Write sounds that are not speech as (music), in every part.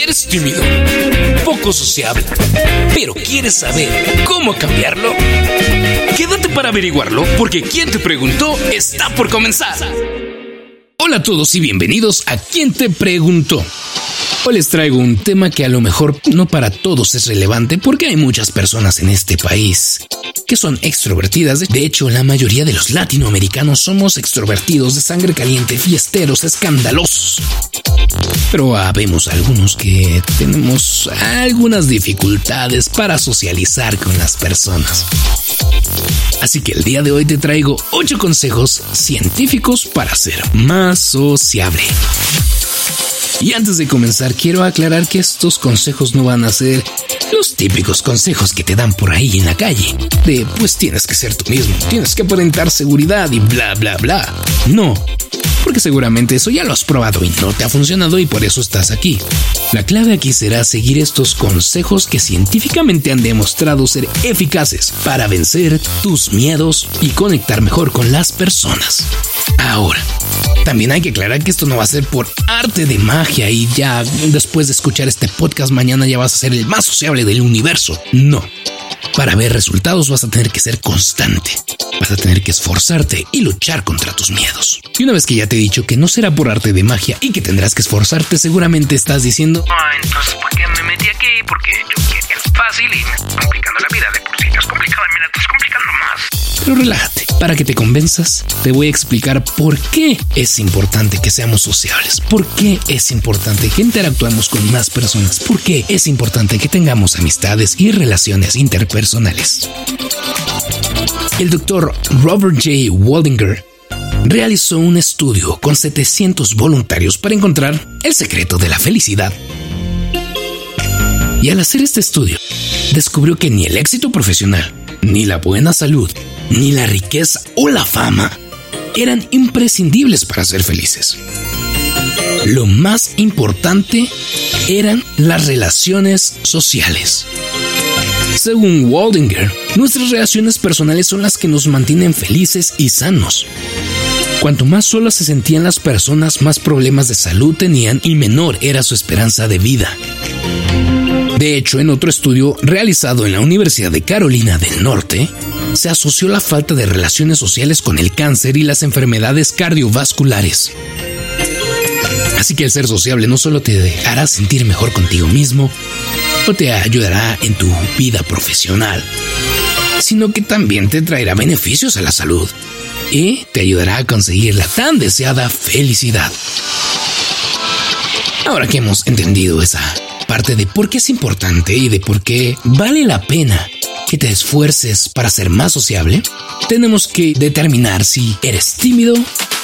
Eres tímido, poco sociable, pero quieres saber cómo cambiarlo. Quédate para averiguarlo porque quien te preguntó está por comenzar. Hola a todos y bienvenidos a Quien te preguntó. Hoy les traigo un tema que a lo mejor no para todos es relevante porque hay muchas personas en este país que son extrovertidas. De hecho, la mayoría de los latinoamericanos somos extrovertidos de sangre caliente, fiesteros, escandalosos. Pero habemos algunos que tenemos algunas dificultades para socializar con las personas. Así que el día de hoy te traigo 8 consejos científicos para ser más sociable. Y antes de comenzar, quiero aclarar que estos consejos no van a ser los típicos consejos que te dan por ahí en la calle. De pues tienes que ser tú mismo, tienes que aparentar seguridad y bla bla bla. No, porque seguramente eso ya lo has probado y no te ha funcionado y por eso estás aquí. La clave aquí será seguir estos consejos que científicamente han demostrado ser eficaces para vencer tus miedos y conectar mejor con las personas. Ahora, también hay que aclarar que esto no va a ser por arte de magia y ya después de escuchar este podcast mañana ya vas a ser el más sociable del universo. No. Para ver resultados vas a tener que ser constante. Vas a tener que esforzarte y luchar contra tus miedos. Y una vez que ya te he dicho que no será por arte de magia y que tendrás que esforzarte, seguramente estás diciendo, Ah, entonces, ¿por qué me metí aquí? Porque yo quería fácil y complicando la vida. De pero relájate. Para que te convenzas, te voy a explicar por qué es importante que seamos sociables, por qué es importante que interactuemos con más personas, por qué es importante que tengamos amistades y relaciones interpersonales. El doctor Robert J. Waldinger realizó un estudio con 700 voluntarios para encontrar el secreto de la felicidad. Y al hacer este estudio, descubrió que ni el éxito profesional, ni la buena salud, ni la riqueza o la fama eran imprescindibles para ser felices. Lo más importante eran las relaciones sociales. Según Waldinger, nuestras relaciones personales son las que nos mantienen felices y sanos. Cuanto más solas se sentían las personas, más problemas de salud tenían y menor era su esperanza de vida. De hecho, en otro estudio realizado en la Universidad de Carolina del Norte, se asoció la falta de relaciones sociales con el cáncer y las enfermedades cardiovasculares. Así que el ser sociable no solo te hará sentir mejor contigo mismo, o te ayudará en tu vida profesional, sino que también te traerá beneficios a la salud y te ayudará a conseguir la tan deseada felicidad. Ahora que hemos entendido esa parte de por qué es importante y de por qué vale la pena que te esfuerces para ser más sociable, tenemos que determinar si eres tímido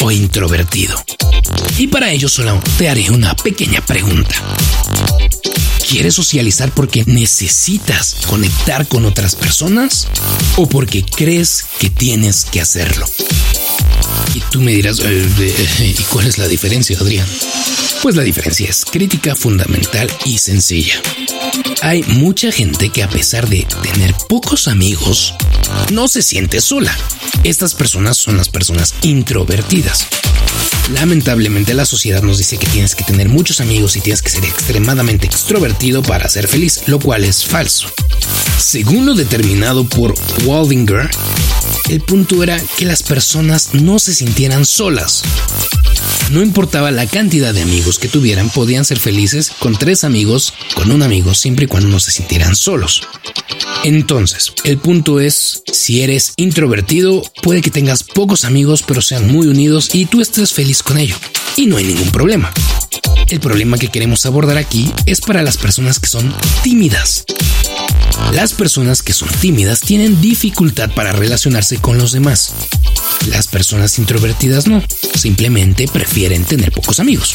o introvertido. Y para ello solo te haré una pequeña pregunta. ¿Quieres socializar porque necesitas conectar con otras personas o porque crees que tienes que hacerlo? Y tú me dirás, eh, eh, ¿y cuál es la diferencia, Adrián? Pues la diferencia es crítica, fundamental y sencilla. Hay mucha gente que a pesar de tener pocos amigos, no se siente sola. Estas personas son las personas introvertidas. Lamentablemente la sociedad nos dice que tienes que tener muchos amigos y tienes que ser extremadamente extrovertido para ser feliz, lo cual es falso. Según lo determinado por Waldinger, el punto era que las personas no se sintieran solas. No importaba la cantidad de amigos que tuvieran, podían ser felices con tres amigos, con un amigo, siempre y cuando no se sintieran solos. Entonces, el punto es, si eres introvertido, puede que tengas pocos amigos, pero sean muy unidos y tú estés feliz con ello. Y no hay ningún problema. El problema que queremos abordar aquí es para las personas que son tímidas. Las personas que son tímidas tienen dificultad para relacionarse con los demás. Las personas introvertidas no, simplemente prefieren tener pocos amigos.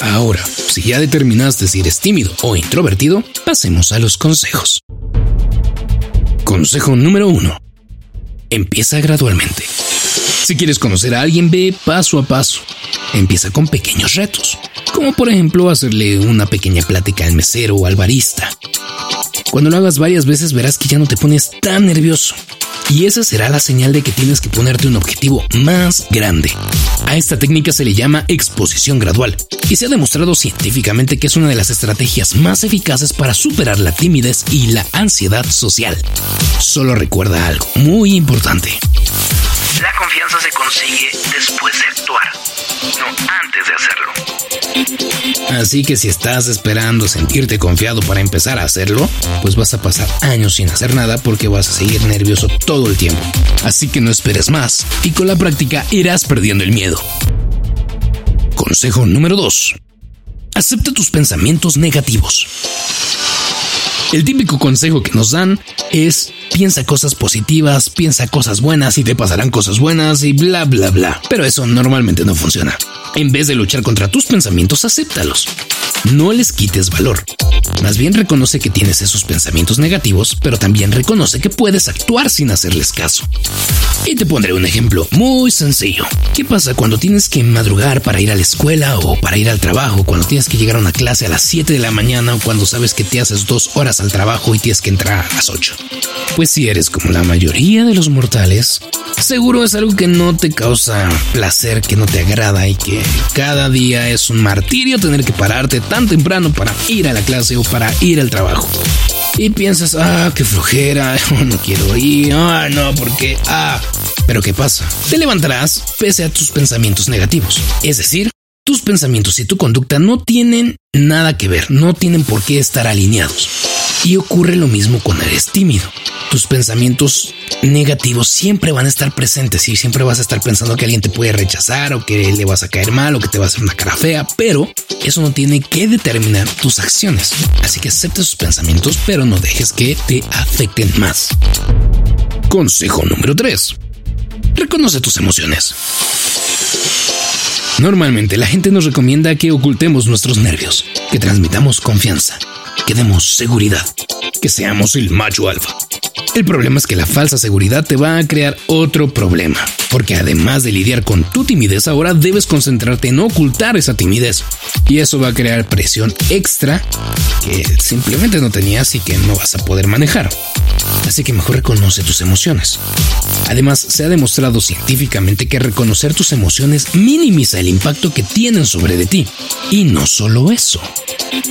Ahora, si ya determinaste si eres tímido o introvertido, pasemos a los consejos. Consejo número 1. Empieza gradualmente. Si quieres conocer a alguien, ve paso a paso. Empieza con pequeños retos, como por ejemplo hacerle una pequeña plática al mesero o al barista. Cuando lo hagas varias veces verás que ya no te pones tan nervioso. y esa será la señal de que tienes que ponerte un objetivo más grande. A esta técnica se le llama exposición gradual y se ha demostrado científicamente que es una de las estrategias más eficaces para superar la timidez y la ansiedad social. Solo recuerda algo muy importante. La confianza se consigue después de actuar, no antes de hacerlo. Así que si estás esperando sentirte confiado para empezar a hacerlo, pues vas a pasar años sin hacer nada porque vas a seguir nervioso todo el tiempo. Así que no esperes más y con la práctica irás perdiendo el miedo. Consejo número 2. Acepta tus pensamientos negativos. El típico consejo que nos dan es piensa cosas positivas, piensa cosas buenas y te pasarán cosas buenas y bla bla bla. Pero eso normalmente no funciona. En vez de luchar contra tus pensamientos, acéptalos. No les quites valor. Más bien reconoce que tienes esos pensamientos negativos, pero también reconoce que puedes actuar sin hacerles caso. Y te pondré un ejemplo muy sencillo. ¿Qué pasa cuando tienes que madrugar para ir a la escuela o para ir al trabajo? Cuando tienes que llegar a una clase a las 7 de la mañana o cuando sabes que te haces dos horas al trabajo y tienes que entrar a las 8. Pues si eres como la mayoría de los mortales, seguro es algo que no te causa placer, que no te agrada y que cada día es un martirio tener que pararte tan temprano para ir a la clase o para ir al trabajo. Y piensas, ah, qué flojera, (laughs) no quiero ir, ah, no, porque, ah. Pero ¿qué pasa? Te levantarás pese a tus pensamientos negativos. Es decir, tus pensamientos y tu conducta no tienen nada que ver, no tienen por qué estar alineados. Y ocurre lo mismo cuando eres tímido. Tus pensamientos negativos siempre van a estar presentes y siempre vas a estar pensando que alguien te puede rechazar o que le vas a caer mal o que te va a hacer una cara fea, pero eso no tiene que determinar tus acciones. Así que acepta sus pensamientos, pero no dejes que te afecten más. Consejo número 3. Reconoce tus emociones. Normalmente la gente nos recomienda que ocultemos nuestros nervios, que transmitamos confianza, que demos seguridad, que seamos el macho alfa. El problema es que la falsa seguridad te va a crear otro problema, porque además de lidiar con tu timidez, ahora debes concentrarte en ocultar esa timidez. Y eso va a crear presión extra que simplemente no tenías y que no vas a poder manejar. Así que mejor reconoce tus emociones. Además, se ha demostrado científicamente que reconocer tus emociones minimiza el impacto que tienen sobre de ti. Y no solo eso,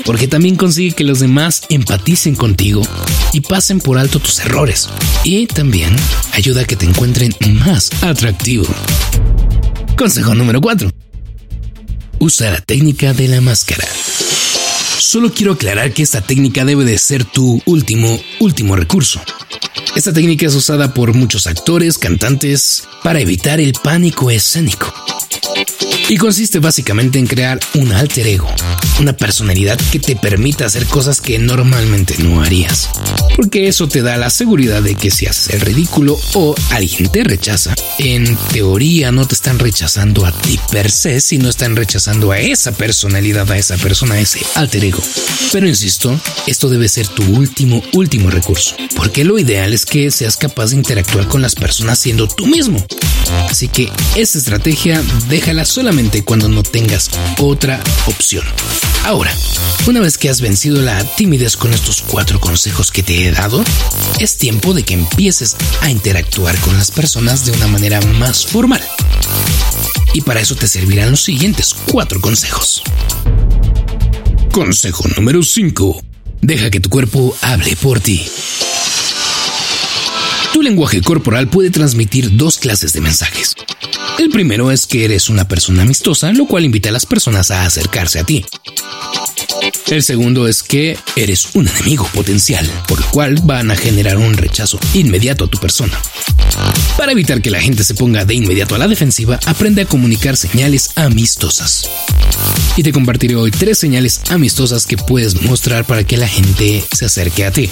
porque también consigue que los demás empaticen contigo y pasen por alto tus errores. Y también ayuda a que te encuentren más atractivo. Consejo número 4. Usa la técnica de la máscara. Solo quiero aclarar que esta técnica debe de ser tu último, último recurso. Esta técnica es usada por muchos actores, cantantes, para evitar el pánico escénico y consiste básicamente en crear un alter ego, una personalidad que te permita hacer cosas que normalmente no harías. Porque eso te da la seguridad de que si haces el ridículo o alguien te rechaza, en teoría no te están rechazando a ti per se, sino están rechazando a esa personalidad, a esa persona, a ese alter ego. Pero insisto, esto debe ser tu último, último recurso, porque lo ideal es que seas capaz de interactuar con las personas siendo tú mismo. Así que esta estrategia déjala cuando no tengas otra opción. Ahora, una vez que has vencido la timidez con estos cuatro consejos que te he dado, es tiempo de que empieces a interactuar con las personas de una manera más formal. Y para eso te servirán los siguientes cuatro consejos. Consejo número 5. Deja que tu cuerpo hable por ti. Tu lenguaje corporal puede transmitir dos clases de mensajes. El primero es que eres una persona amistosa, lo cual invita a las personas a acercarse a ti. El segundo es que eres un enemigo potencial, por lo cual van a generar un rechazo inmediato a tu persona. Para evitar que la gente se ponga de inmediato a la defensiva, aprende a comunicar señales amistosas. Y te compartiré hoy tres señales amistosas que puedes mostrar para que la gente se acerque a ti.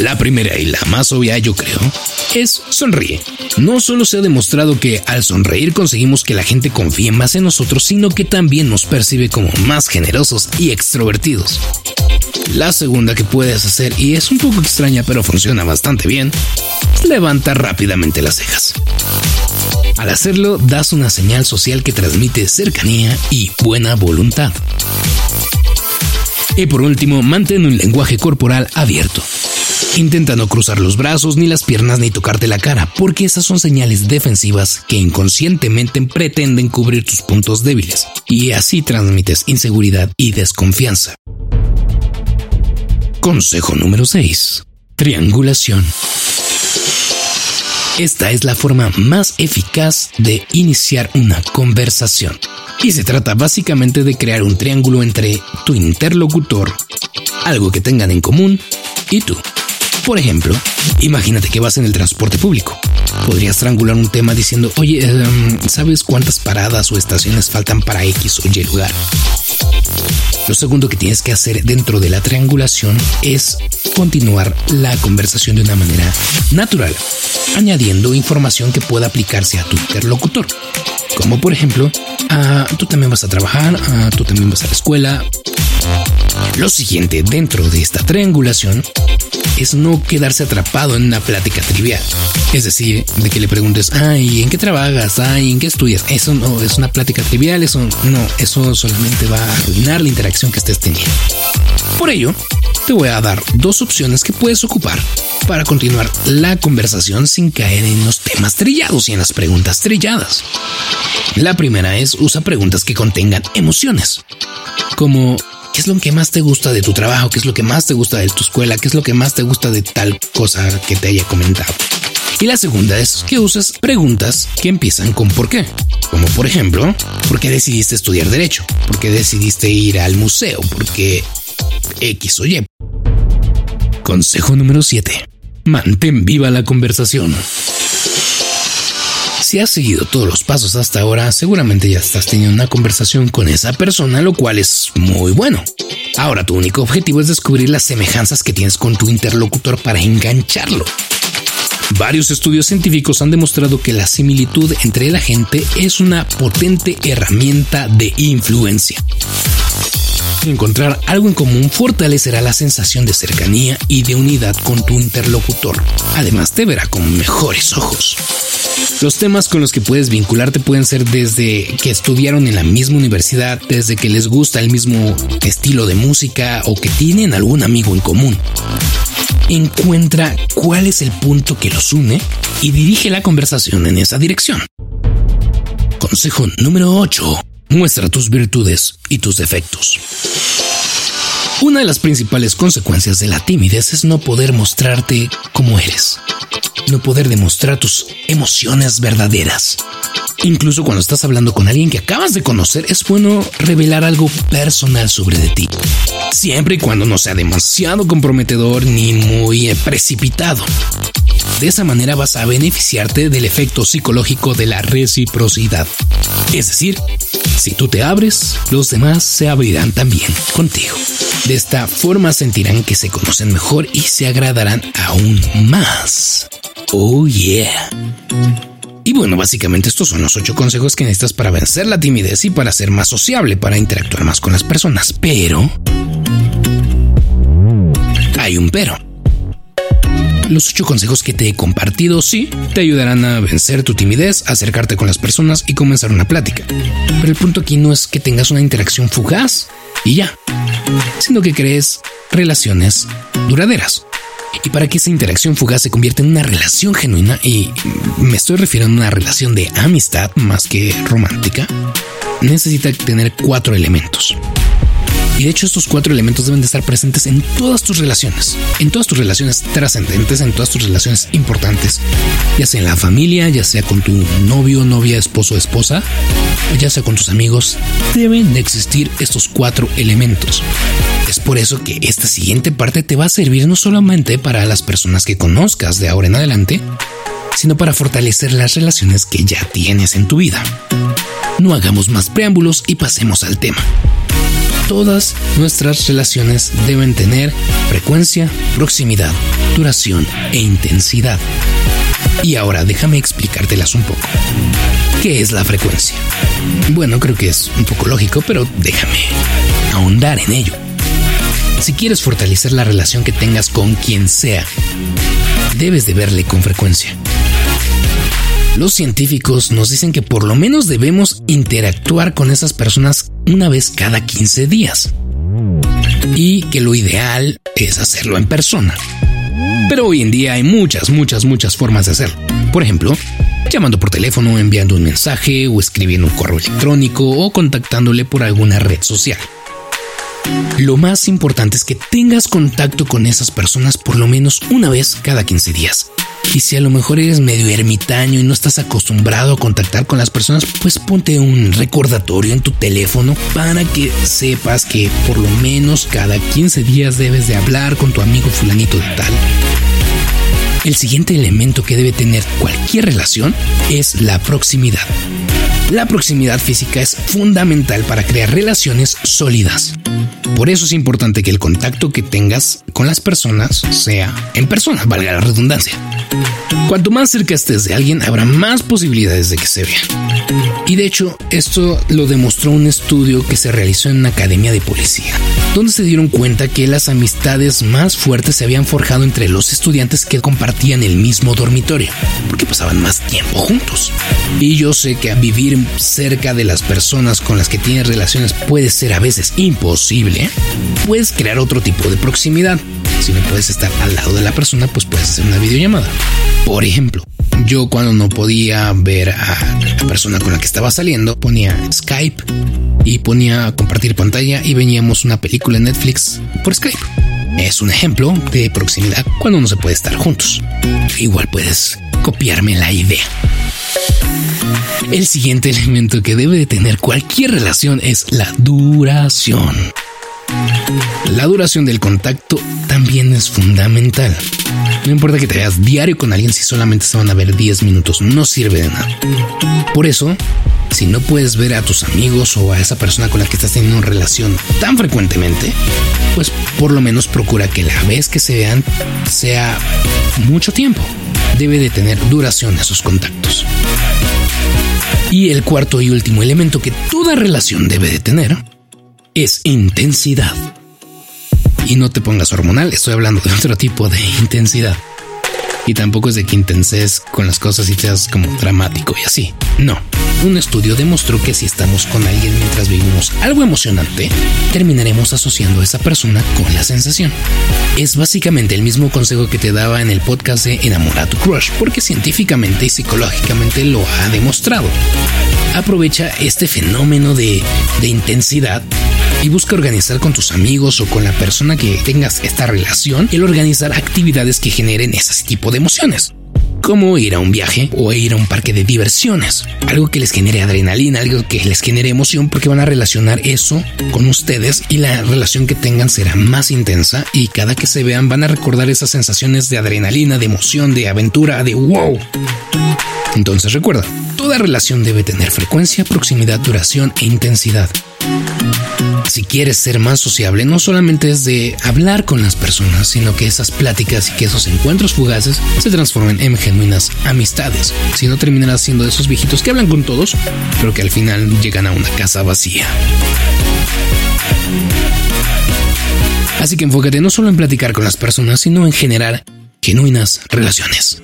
La primera y la más obvia, yo creo, es sonríe. No solo se ha demostrado que al sonreír conseguimos que la gente confíe más en nosotros, sino que también nos percibe como más generosos y extrovertidos. La segunda que puedes hacer, y es un poco extraña pero funciona bastante bien, levanta rápidamente las cejas. Al hacerlo, das una señal social que transmite cercanía y buena voluntad. Y por último, mantén un lenguaje corporal abierto. Intenta no cruzar los brazos, ni las piernas, ni tocarte la cara, porque esas son señales defensivas que inconscientemente pretenden cubrir tus puntos débiles, y así transmites inseguridad y desconfianza. Consejo número 6. Triangulación. Esta es la forma más eficaz de iniciar una conversación. Y se trata básicamente de crear un triángulo entre tu interlocutor, algo que tengan en común, y tú. Por ejemplo, imagínate que vas en el transporte público. Podrías triangular un tema diciendo, oye, em, ¿sabes cuántas paradas o estaciones faltan para X o Y lugar? Lo segundo que tienes que hacer dentro de la triangulación es continuar la conversación de una manera natural, añadiendo información que pueda aplicarse a tu interlocutor. Como por ejemplo, ah, tú también vas a trabajar, ah, tú también vas a la escuela. Lo siguiente dentro de esta triangulación es no quedarse atrapado en una plática trivial. Es decir, de que le preguntes, ay, ¿en qué trabajas? Ay, ¿en qué estudias? Eso no es una plática trivial, eso no, eso solamente va a arruinar la interacción que estés teniendo. Por ello, te voy a dar dos opciones que puedes ocupar para continuar la conversación sin caer en los temas trillados y en las preguntas trilladas. La primera es usa preguntas que contengan emociones, como ¿Qué es lo que más te gusta de tu trabajo? ¿Qué es lo que más te gusta de tu escuela? ¿Qué es lo que más te gusta de tal cosa que te haya comentado? Y la segunda es que uses preguntas que empiezan con por qué. Como por ejemplo, ¿por qué decidiste estudiar derecho? ¿Por qué decidiste ir al museo? ¿Por qué X o Y? Consejo número 7. Mantén viva la conversación. Si has seguido todos los pasos hasta ahora, seguramente ya estás teniendo una conversación con esa persona, lo cual es muy bueno. Ahora tu único objetivo es descubrir las semejanzas que tienes con tu interlocutor para engancharlo. Varios estudios científicos han demostrado que la similitud entre la gente es una potente herramienta de influencia. Encontrar algo en común fortalecerá la sensación de cercanía y de unidad con tu interlocutor. Además, te verá con mejores ojos. Los temas con los que puedes vincularte pueden ser desde que estudiaron en la misma universidad, desde que les gusta el mismo estilo de música o que tienen algún amigo en común. Encuentra cuál es el punto que los une y dirige la conversación en esa dirección. Consejo número 8. Muestra tus virtudes y tus defectos. Una de las principales consecuencias de la timidez es no poder mostrarte como eres no poder demostrar tus emociones verdaderas. Incluso cuando estás hablando con alguien que acabas de conocer, es bueno revelar algo personal sobre de ti. Siempre y cuando no sea demasiado comprometedor ni muy precipitado. De esa manera vas a beneficiarte del efecto psicológico de la reciprocidad. Es decir, si tú te abres, los demás se abrirán también contigo. De esta forma sentirán que se conocen mejor y se agradarán aún más. Oh yeah. Y bueno, básicamente estos son los ocho consejos que necesitas para vencer la timidez y para ser más sociable, para interactuar más con las personas. Pero... Hay un pero. Los ocho consejos que te he compartido sí te ayudarán a vencer tu timidez, acercarte con las personas y comenzar una plática. Pero el punto aquí no es que tengas una interacción fugaz y ya, sino que crees relaciones duraderas. Y para que esa interacción fugaz se convierta en una relación genuina, y me estoy refiriendo a una relación de amistad más que romántica, necesita tener cuatro elementos. Y de hecho estos cuatro elementos deben de estar presentes en todas tus relaciones, en todas tus relaciones trascendentes, en todas tus relaciones importantes, ya sea en la familia, ya sea con tu novio, novia, esposo, esposa, o ya sea con tus amigos, deben de existir estos cuatro elementos. Es por eso que esta siguiente parte te va a servir no solamente para las personas que conozcas de ahora en adelante, sino para fortalecer las relaciones que ya tienes en tu vida. No hagamos más preámbulos y pasemos al tema todas nuestras relaciones deben tener frecuencia, proximidad, duración e intensidad. Y ahora déjame explicártelas un poco. ¿Qué es la frecuencia? Bueno, creo que es un poco lógico, pero déjame ahondar en ello. Si quieres fortalecer la relación que tengas con quien sea, debes de verle con frecuencia. Los científicos nos dicen que por lo menos debemos interactuar con esas personas una vez cada 15 días y que lo ideal es hacerlo en persona. Pero hoy en día hay muchas, muchas, muchas formas de hacerlo. Por ejemplo, llamando por teléfono, enviando un mensaje o escribiendo un correo electrónico o contactándole por alguna red social. Lo más importante es que tengas contacto con esas personas por lo menos una vez cada 15 días. Y si a lo mejor eres medio ermitaño y no estás acostumbrado a contactar con las personas, pues ponte un recordatorio en tu teléfono para que sepas que por lo menos cada 15 días debes de hablar con tu amigo fulanito de tal. El siguiente elemento que debe tener cualquier relación es la proximidad. La proximidad física es fundamental para crear relaciones sólidas. Por eso es importante que el contacto que tengas con las personas sea en persona, valga la redundancia. Cuanto más cerca estés de alguien, habrá más posibilidades de que se vean. Y de hecho, esto lo demostró un estudio que se realizó en una academia de policía, donde se dieron cuenta que las amistades más fuertes se habían forjado entre los estudiantes que compartían el mismo dormitorio, porque pasaban más tiempo juntos. Y yo sé que vivir cerca de las personas con las que tienes relaciones puede ser a veces imposible, puedes crear otro tipo de proximidad. Si no puedes estar al lado de la persona, pues puedes hacer una videollamada. Por ejemplo, yo cuando no podía ver a la persona con la que estaba saliendo, ponía Skype y ponía compartir pantalla y veníamos una película en Netflix por Skype. Es un ejemplo de proximidad cuando no se puede estar juntos. Igual puedes copiarme la idea. El siguiente elemento que debe de tener cualquier relación es la duración. La duración del contacto también es fundamental. No importa que te veas diario con alguien si solamente se van a ver 10 minutos, no sirve de nada. Por eso, si no puedes ver a tus amigos o a esa persona con la que estás teniendo una relación tan frecuentemente, pues por lo menos procura que la vez que se vean sea mucho tiempo. Debe de tener duración esos contactos. Y el cuarto y último elemento que toda relación debe de tener es intensidad. Y no te pongas hormonal, estoy hablando de otro tipo de intensidad. Y tampoco es de que intenses con las cosas y seas como dramático y así. No. Un estudio demostró que si estamos con alguien mientras vivimos algo emocionante, terminaremos asociando a esa persona con la sensación. Es básicamente el mismo consejo que te daba en el podcast de Enamora tu Crush, porque científicamente y psicológicamente lo ha demostrado. Aprovecha este fenómeno de, de intensidad y busca organizar con tus amigos o con la persona que tengas esta relación el organizar actividades que generen ese tipo de emociones como ir a un viaje o ir a un parque de diversiones. Algo que les genere adrenalina, algo que les genere emoción porque van a relacionar eso con ustedes y la relación que tengan será más intensa y cada que se vean van a recordar esas sensaciones de adrenalina, de emoción, de aventura, de wow. Entonces recuerda, toda relación debe tener frecuencia, proximidad, duración e intensidad. Si quieres ser más sociable, no solamente es de hablar con las personas, sino que esas pláticas y que esos encuentros fugaces se transformen en genuinas amistades. Si no terminarás siendo de esos viejitos que hablan con todos, pero que al final llegan a una casa vacía. Así que enfócate no solo en platicar con las personas, sino en generar genuinas relaciones.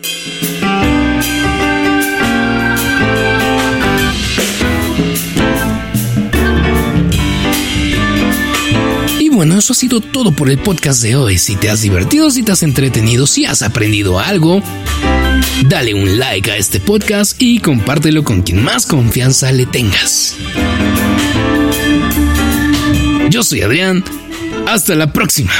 Bueno, eso ha sido todo por el podcast de hoy. Si te has divertido, si te has entretenido, si has aprendido algo, dale un like a este podcast y compártelo con quien más confianza le tengas. Yo soy Adrián. Hasta la próxima.